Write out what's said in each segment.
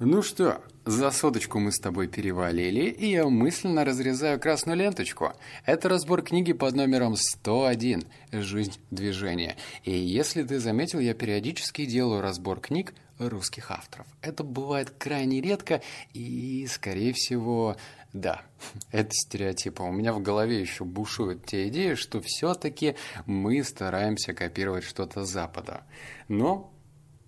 Ну что, за соточку мы с тобой перевалили, и я мысленно разрезаю красную ленточку. Это разбор книги под номером 101 «Жизнь движения». И если ты заметил, я периодически делаю разбор книг русских авторов. Это бывает крайне редко, и, скорее всего, да, это стереотипы. У меня в голове еще бушуют те идеи, что все-таки мы стараемся копировать что-то с Запада. Но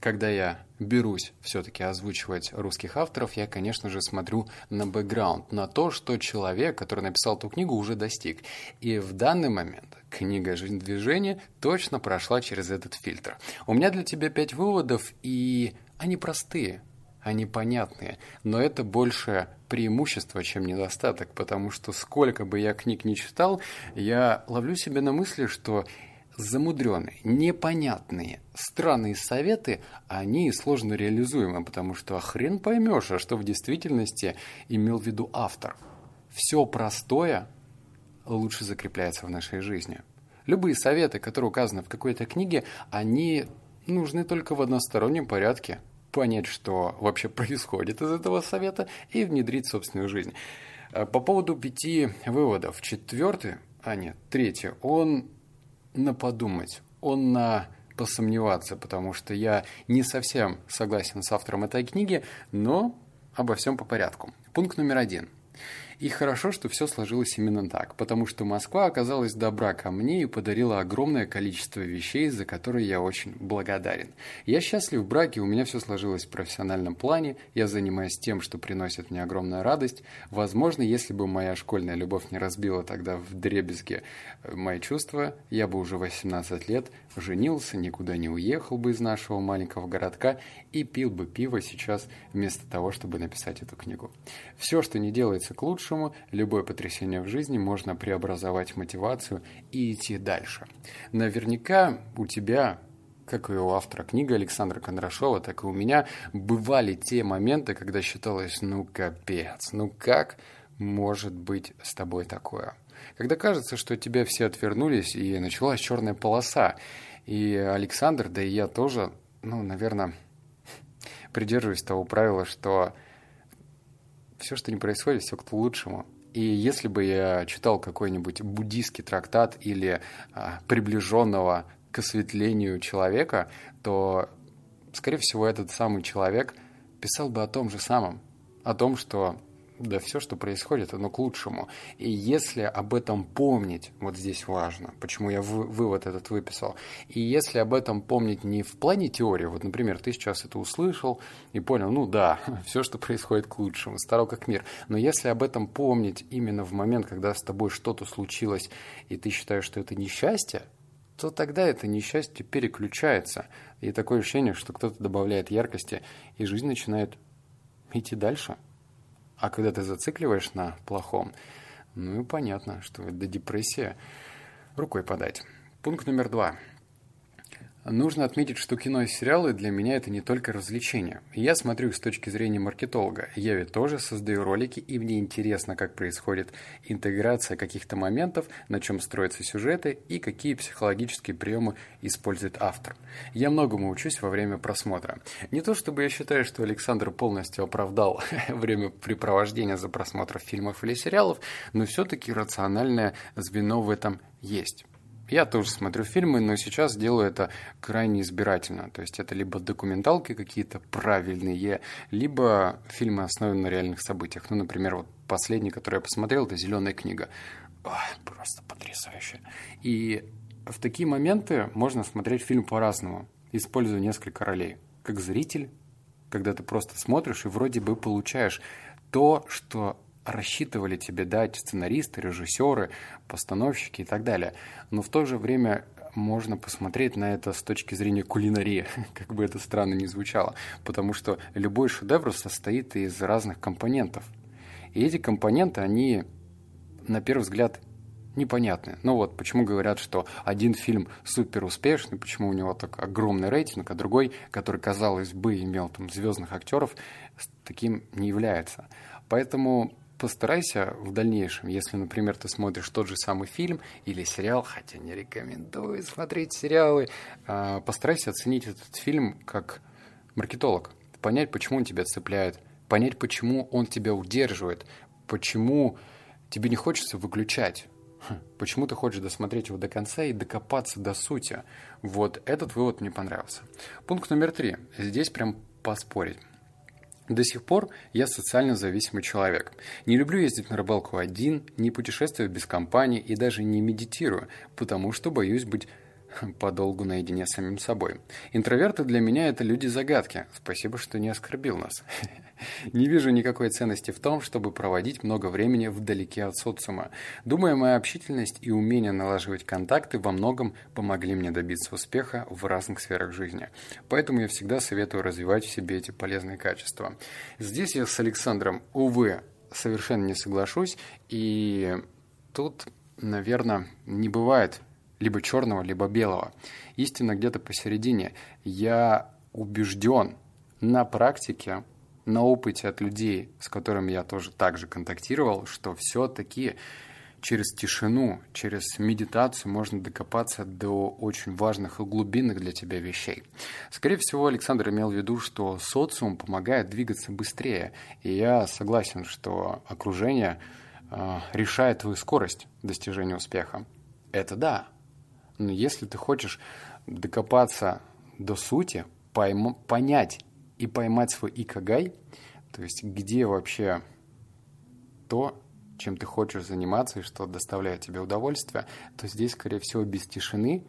когда я берусь все-таки озвучивать русских авторов, я, конечно же, смотрю на бэкграунд, на то, что человек, который написал эту книгу, уже достиг. И в данный момент книга «Жизнь движения» точно прошла через этот фильтр. У меня для тебя пять выводов, и они простые, они понятные, но это больше преимущество, чем недостаток, потому что сколько бы я книг не читал, я ловлю себя на мысли, что замудренные, непонятные, странные советы, они сложно реализуемы, потому что хрен поймешь, а что в действительности имел в виду автор. Все простое лучше закрепляется в нашей жизни. Любые советы, которые указаны в какой-то книге, они нужны только в одностороннем порядке. Понять, что вообще происходит из этого совета и внедрить в собственную жизнь. По поводу пяти выводов. Четвертый, а нет, третий, он на подумать, он на посомневаться, потому что я не совсем согласен с автором этой книги, но обо всем по порядку. Пункт номер один. И хорошо, что все сложилось именно так, потому что Москва оказалась добра ко мне и подарила огромное количество вещей, за которые я очень благодарен. Я счастлив в браке, у меня все сложилось в профессиональном плане, я занимаюсь тем, что приносит мне огромную радость. Возможно, если бы моя школьная любовь не разбила тогда в дребезге э, мои чувства, я бы уже 18 лет женился, никуда не уехал бы из нашего маленького городка и пил бы пиво сейчас вместо того, чтобы написать эту книгу. Все, что не делается к лучшему, любое потрясение в жизни можно преобразовать в мотивацию и идти дальше. Наверняка у тебя как и у автора книги Александра Кондрашова, так и у меня бывали те моменты, когда считалось, ну капец, ну как может быть с тобой такое? Когда кажется, что тебя все отвернулись, и началась черная полоса. И Александр, да и я тоже, ну, наверное, придерживаюсь того правила, что все, что не происходит, все к лучшему. И если бы я читал какой-нибудь буддийский трактат или а, приближенного к осветлению человека, то, скорее всего, этот самый человек писал бы о том же самом, о том, что да все, что происходит, оно к лучшему. И если об этом помнить, вот здесь важно, почему я вывод этот выписал, и если об этом помнить не в плане теории, вот, например, ты сейчас это услышал и понял, ну да, все, что происходит к лучшему, старо как мир, но если об этом помнить именно в момент, когда с тобой что-то случилось, и ты считаешь, что это несчастье, то тогда это несчастье переключается. И такое ощущение, что кто-то добавляет яркости, и жизнь начинает идти дальше. А когда ты зацикливаешь на плохом, ну и понятно, что до депрессии рукой подать. Пункт номер два. Нужно отметить, что кино и сериалы для меня это не только развлечение. Я смотрю их с точки зрения маркетолога. Я ведь тоже создаю ролики, и мне интересно, как происходит интеграция каких-то моментов, на чем строятся сюжеты и какие психологические приемы использует автор. Я многому учусь во время просмотра. Не то чтобы я считаю, что Александр полностью оправдал времяпрепровождение за просмотром фильмов или сериалов, но все-таки рациональное звено в этом есть. Я тоже смотрю фильмы, но сейчас делаю это крайне избирательно. То есть это либо документалки какие-то правильные, либо фильмы, основанные на реальных событиях. Ну, например, вот последний, который я посмотрел, это «Зеленая книга». Ой, просто потрясающе. И в такие моменты можно смотреть фильм по-разному, используя несколько ролей. Как зритель, когда ты просто смотришь и вроде бы получаешь то, что рассчитывали тебе дать сценаристы, режиссеры, постановщики и так далее. Но в то же время можно посмотреть на это с точки зрения кулинарии, как бы это странно ни звучало, потому что любой шедевр состоит из разных компонентов. И эти компоненты, они, на первый взгляд, непонятны. Ну вот, почему говорят, что один фильм супер успешный, почему у него так огромный рейтинг, а другой, который, казалось бы, имел там звездных актеров, таким не является. Поэтому постарайся в дальнейшем, если, например, ты смотришь тот же самый фильм или сериал, хотя не рекомендую смотреть сериалы, а, постарайся оценить этот фильм как маркетолог. понять, почему он тебя цепляет, понять, почему он тебя удерживает, почему тебе не хочется выключать. Хм, почему ты хочешь досмотреть его до конца и докопаться до сути? Вот этот вывод мне понравился. Пункт номер три. Здесь прям поспорить. До сих пор я социально зависимый человек. Не люблю ездить на рыбалку один, не путешествую без компании и даже не медитирую, потому что боюсь быть подолгу наедине с самим собой. Интроверты для меня это люди-загадки. Спасибо, что не оскорбил нас. Не вижу никакой ценности в том, чтобы проводить много времени вдалеке от социума. Думаю, моя общительность и умение налаживать контакты во многом помогли мне добиться успеха в разных сферах жизни. Поэтому я всегда советую развивать в себе эти полезные качества. Здесь я с Александром, увы, совершенно не соглашусь. И тут, наверное, не бывает либо черного, либо белого. Истина где-то посередине. Я убежден на практике, на опыте от людей, с которыми я тоже также контактировал, что все-таки через тишину, через медитацию можно докопаться до очень важных и глубинных для тебя вещей. Скорее всего, Александр имел в виду, что социум помогает двигаться быстрее, и я согласен, что окружение э, решает твою скорость достижения успеха. Это да, но если ты хочешь докопаться до сути, пойм- понять и поймать свой икагай, то есть где вообще то, чем ты хочешь заниматься и что доставляет тебе удовольствие, то здесь, скорее всего, без тишины,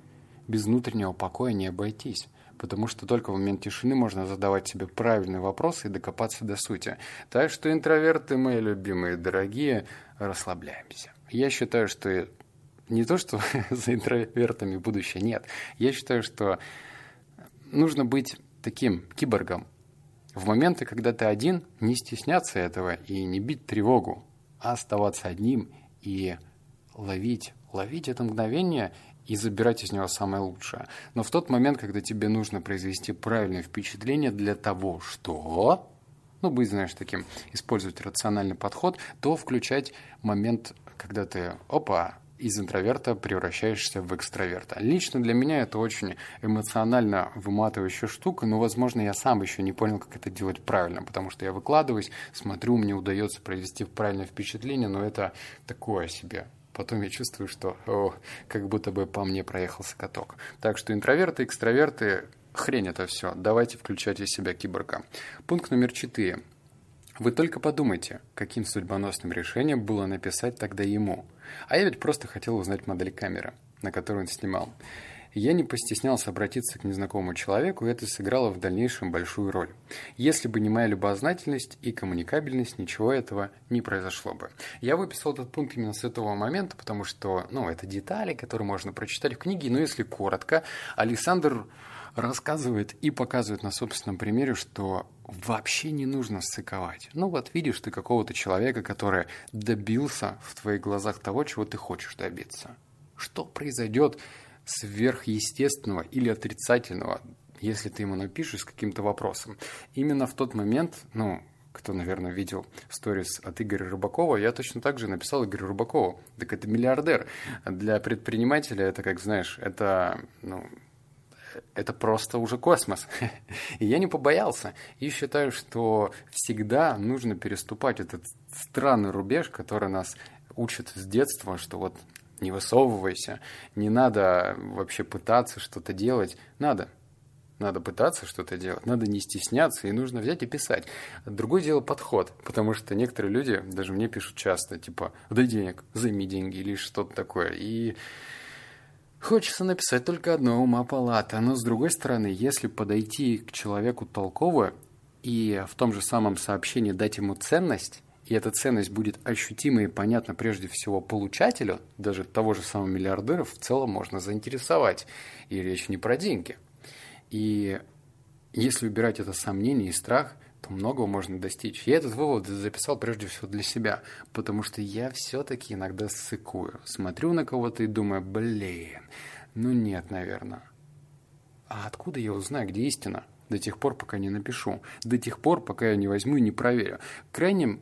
без внутреннего покоя не обойтись. Потому что только в момент тишины можно задавать себе правильные вопросы и докопаться до сути. Так что интроверты, мои любимые, дорогие, расслабляемся. Я считаю, что не то, что за интровертами будущее, нет. Я считаю, что нужно быть таким киборгом. В моменты, когда ты один, не стесняться этого и не бить тревогу, а оставаться одним и ловить, ловить это мгновение и забирать из него самое лучшее. Но в тот момент, когда тебе нужно произвести правильное впечатление для того, что ну, быть, знаешь, таким, использовать рациональный подход, то включать момент, когда ты, опа, из интроверта превращаешься в экстраверта. Лично для меня это очень эмоционально выматывающая штука, но, возможно, я сам еще не понял, как это делать правильно, потому что я выкладываюсь, смотрю, мне удается произвести правильное впечатление, но это такое себе. Потом я чувствую, что о, как будто бы по мне проехался каток. Так что интроверты, экстраверты, хрень это все. Давайте включать из себя киборга. Пункт номер четыре. Вы только подумайте, каким судьбоносным решением было написать тогда ему. А я ведь просто хотел узнать модель камеры, на которую он снимал. Я не постеснялся обратиться к незнакомому человеку, и это сыграло в дальнейшем большую роль. Если бы не моя любознательность и коммуникабельность, ничего этого не произошло бы. Я выписал этот пункт именно с этого момента, потому что, ну, это детали, которые можно прочитать в книге, но если коротко, Александр рассказывает и показывает на собственном примере, что вообще не нужно сцековать. Ну вот видишь ты какого-то человека, который добился в твоих глазах того, чего ты хочешь добиться. Что произойдет сверхъестественного или отрицательного, если ты ему напишешь с каким-то вопросом. Именно в тот момент, ну, кто, наверное, видел сторис от Игоря Рыбакова, я точно так же написал Игорю Рыбакову. Так это миллиардер. Для предпринимателя это, как знаешь, это, ну, это просто уже космос. И я не побоялся. И считаю, что всегда нужно переступать этот странный рубеж, который нас учат с детства, что вот не высовывайся, не надо вообще пытаться что-то делать. Надо. Надо пытаться что-то делать, надо не стесняться, и нужно взять и писать. Другое дело подход, потому что некоторые люди, даже мне пишут часто, типа, дай денег, займи деньги или что-то такое. И Хочется написать только одно ума палата, но с другой стороны, если подойти к человеку толково и в том же самом сообщении дать ему ценность, и эта ценность будет ощутима и понятна прежде всего получателю, даже того же самого миллиардера в целом можно заинтересовать. И речь не про деньги. И если убирать это сомнение и страх – то многого можно достичь. Я этот вывод записал прежде всего для себя, потому что я все-таки иногда ссыкую. Смотрю на кого-то и думаю, блин, ну нет, наверное. А откуда я узнаю, где истина? До тех пор, пока не напишу. До тех пор, пока я не возьму и не проверю. Крайним,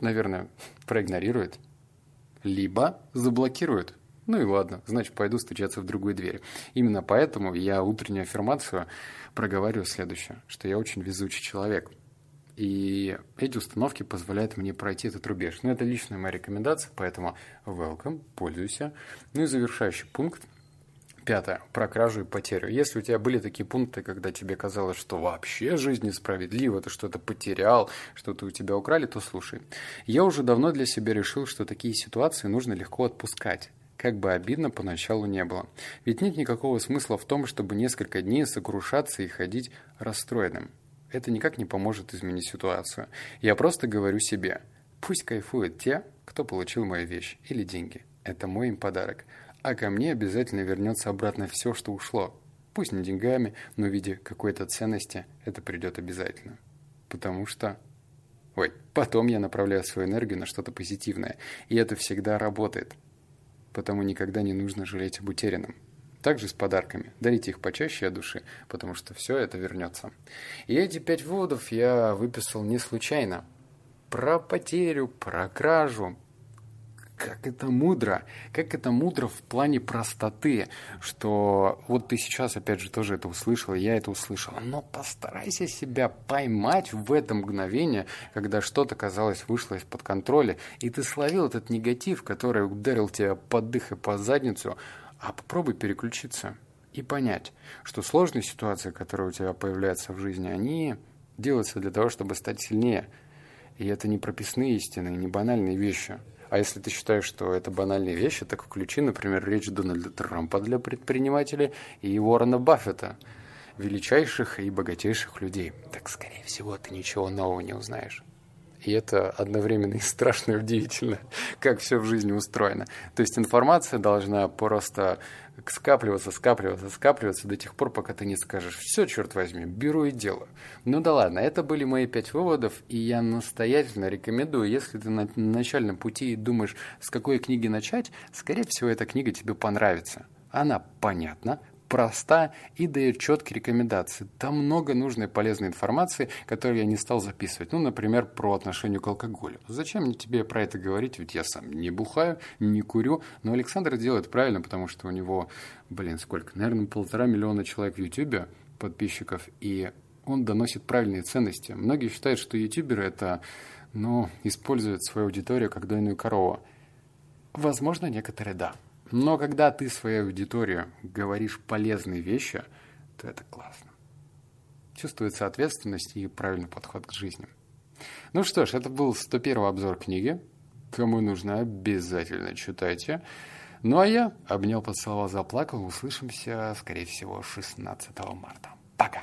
наверное, проигнорирует. Либо заблокирует. Ну и ладно, значит, пойду стучаться в другую дверь. Именно поэтому я утреннюю аффирмацию проговариваю следующее, что я очень везучий человек. И эти установки позволяют мне пройти этот рубеж. Но ну, это личная моя рекомендация, поэтому welcome, пользуйся. Ну и завершающий пункт. Пятое. Про кражу и потерю. Если у тебя были такие пункты, когда тебе казалось, что вообще жизнь несправедлива, ты что-то потерял, что-то у тебя украли, то слушай. Я уже давно для себя решил, что такие ситуации нужно легко отпускать как бы обидно поначалу не было. Ведь нет никакого смысла в том, чтобы несколько дней сокрушаться и ходить расстроенным. Это никак не поможет изменить ситуацию. Я просто говорю себе, пусть кайфуют те, кто получил мою вещь или деньги. Это мой им подарок. А ко мне обязательно вернется обратно все, что ушло. Пусть не деньгами, но в виде какой-то ценности это придет обязательно. Потому что... Ой, потом я направляю свою энергию на что-то позитивное. И это всегда работает потому никогда не нужно жалеть об утерянном. Также с подарками. Дарите их почаще от души, потому что все это вернется. И эти пять выводов я выписал не случайно. Про потерю, про кражу, как это мудро, как это мудро в плане простоты, что вот ты сейчас опять же тоже это услышал, я это услышал, но постарайся себя поймать в это мгновение, когда что-то, казалось, вышло из-под контроля, и ты словил этот негатив, который ударил тебя под дых и по задницу, а попробуй переключиться и понять, что сложные ситуации, которые у тебя появляются в жизни, они делаются для того, чтобы стать сильнее. И это не прописные истины, не банальные вещи – а если ты считаешь, что это банальные вещи, так включи, например, речь Дональда Трампа для предпринимателей и Уоррена Баффета, величайших и богатейших людей. Так, скорее всего, ты ничего нового не узнаешь. И это одновременно и страшно и удивительно, как все в жизни устроено. То есть информация должна просто скапливаться, скапливаться, скапливаться до тех пор, пока ты не скажешь «все, черт возьми, беру и делаю». Ну да ладно, это были мои пять выводов, и я настоятельно рекомендую, если ты на начальном пути и думаешь, с какой книги начать, скорее всего, эта книга тебе понравится. Она понятна, проста и дает четкие рекомендации. Там много нужной полезной информации, которую я не стал записывать. Ну, например, про отношение к алкоголю. Зачем мне тебе про это говорить? Ведь я сам не бухаю, не курю. Но Александр делает правильно, потому что у него, блин, сколько? Наверное, полтора миллиона человек в Ютубе подписчиков. И он доносит правильные ценности. Многие считают, что ютуберы это, ну, используют свою аудиторию как дойную корову. Возможно, некоторые да. Но когда ты своей аудитории говоришь полезные вещи, то это классно. Чувствуется ответственность и правильный подход к жизни. Ну что ж, это был 101 обзор книги. Кому нужно, обязательно читайте. Ну а я обнял, поцеловал, заплакал. Услышимся, скорее всего, 16 марта. Пока!